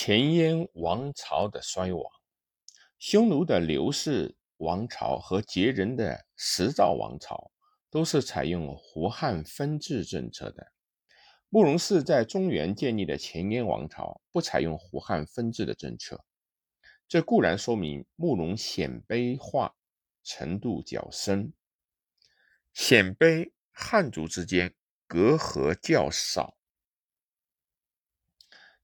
前燕王朝的衰亡，匈奴的刘氏王朝和羯人的石赵王朝都是采用胡汉分治政策的。慕容氏在中原建立的前燕王朝不采用胡汉分治的政策，这固然说明慕容鲜卑化程度较深，鲜卑汉族之间隔阂较少。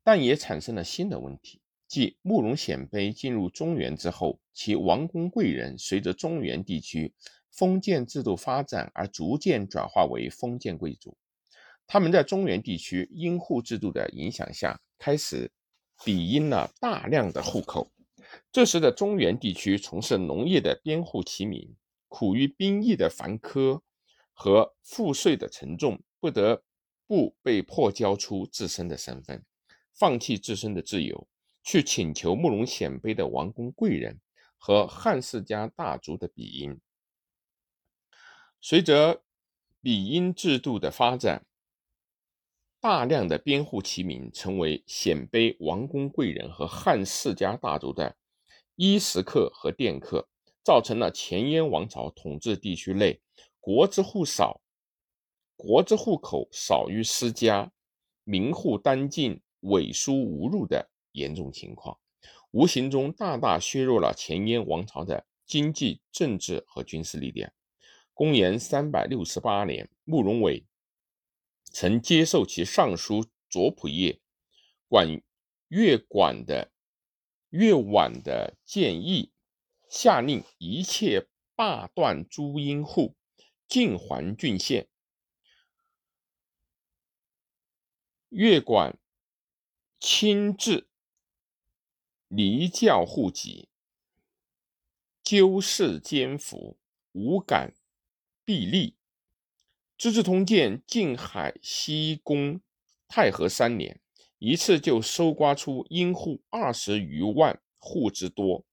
但也产生了新的问题，即慕容鲜卑进入中原之后，其王公贵人随着中原地区封建制度发展而逐渐转化为封建贵族。他们在中原地区荫户制度的影响下，开始比阴了大量的户口。这时的中原地区从事农业的边户齐民，苦于兵役的繁苛和赋税的沉重，不得不被迫交出自身的身份。放弃自身的自由，去请求慕容鲜卑的王公贵人和汉世家大族的比阴。随着比阴制度的发展，大量的边户齐民成为鲜卑王公贵人和汉世家大族的衣食客和佃客，造成了前燕王朝统治地区内国之户少、国之户口少于私家，民户单进。萎缩无入的严重情况，无形中大大削弱了前燕王朝的经济、政治和军事力量。公元三百六十八年，慕容伟曾接受其尚书左仆射管越管的越宛的建议，下令一切罢断诸阴户，尽还郡县。越管。亲自离教户籍，纠事兼服，无敢必立。《资治通鉴》晋海西宫太和三年，一次就搜刮出阴户二十余万户之多，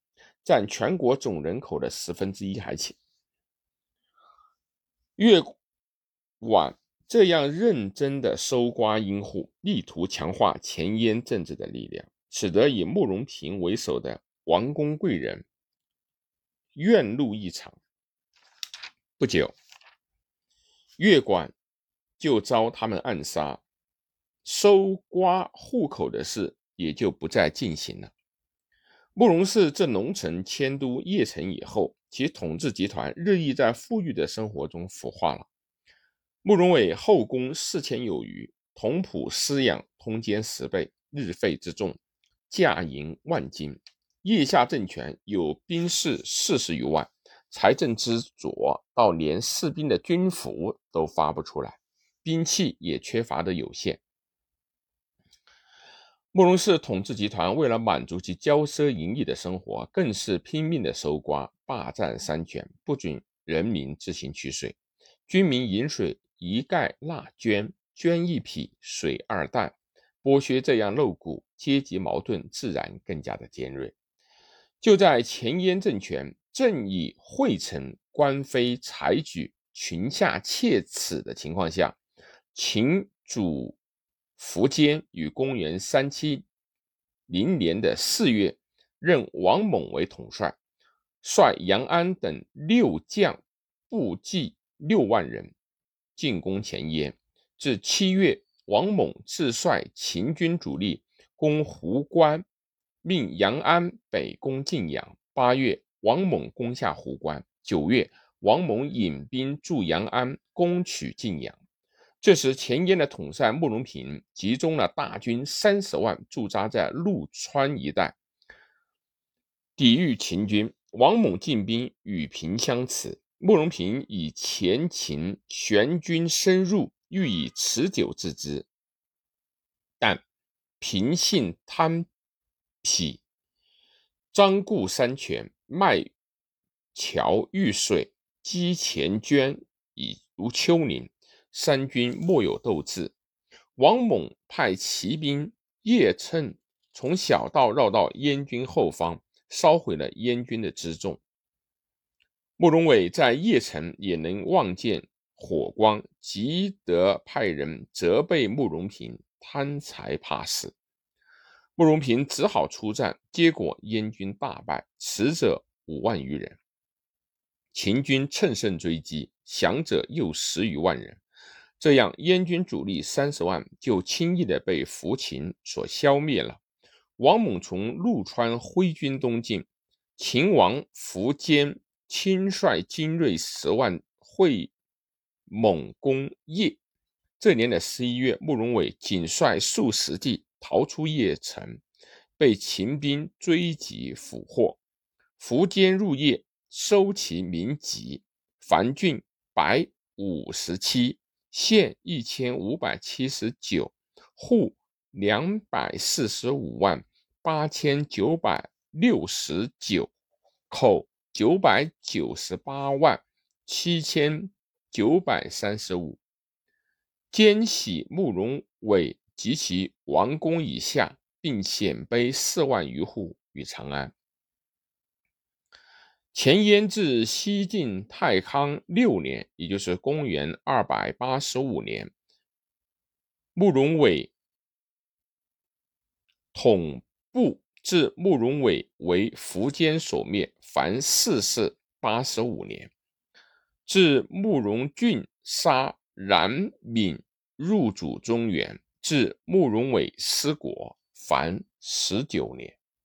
占全国总人口的十分之一还浅。越晚。这样认真的搜刮阴户，力图强化前燕政治的力量，使得以慕容平为首的王公贵人怨怒异常。不久，越管就遭他们暗杀，搜刮户口的事也就不再进行了。慕容氏自龙城迁都邺城以后，其统治集团日益在富裕的生活中腐化了。慕容伟后宫四千有余，同仆私养通奸十倍，日费之重，价银万金。腋下政权有兵士四十余万，财政之左到连士兵的军服都发不出来，兵器也缺乏的有限。慕容氏统治集团为了满足其骄奢淫逸的生活，更是拼命的搜刮、霸占山泉，不准人民自行取水，军民饮水。一盖纳捐，捐一匹，水二担，剥削这样露骨，阶级矛盾自然更加的尖锐。就在前燕政权正以惠臣官非采举群下切齿的情况下，秦主苻坚于公元三七零年的四月，任王猛为统帅，率杨安等六将，部骑六万人。进攻前燕，至七月，王猛自率秦军主力攻壶关，命杨安北攻晋阳。八月，王猛攻下壶关。九月，王猛引兵驻杨安攻取晋阳。这时，前燕的统帅慕容平集中了大军三十万，驻扎在陆川一带，抵御秦军。王猛进兵与平相持。慕容平以前秦玄军深入，欲以持久制之，但平性贪鄙，张固山泉，卖桥遇水，积钱捐以如丘陵，三军莫有斗志。王猛派骑兵夜趁从小道绕到燕军后方，烧毁了燕军的辎重。慕容伟在邺城也能望见火光，急得派人责备慕容平贪财怕死。慕容平只好出战，结果燕军大败，死者五万余人。秦军乘胜追击，降者又十余万人。这样，燕军主力三十万就轻易的被扶秦所消灭了。王猛从陆川挥军东进，秦王苻坚亲率精锐十万会猛攻邺。这年的十一月，慕容伟仅率数十骑逃出邺城，被秦兵追击俘获。苻坚入邺，收其民籍，樊郡百五十七，县一千五百七十九，户两百四十五万八千九百六十九，口九百九十八万七千九百三十五。兼喜慕容伟及其王公以下，并鲜卑四万余户于长安。前燕至西晋太康六年，也就是公元二百八十五年，慕容伟统部至慕容伟为苻坚所灭，凡四世八十五年，至慕容俊杀。冉闵入主中原，至慕容伟失国，凡十九年。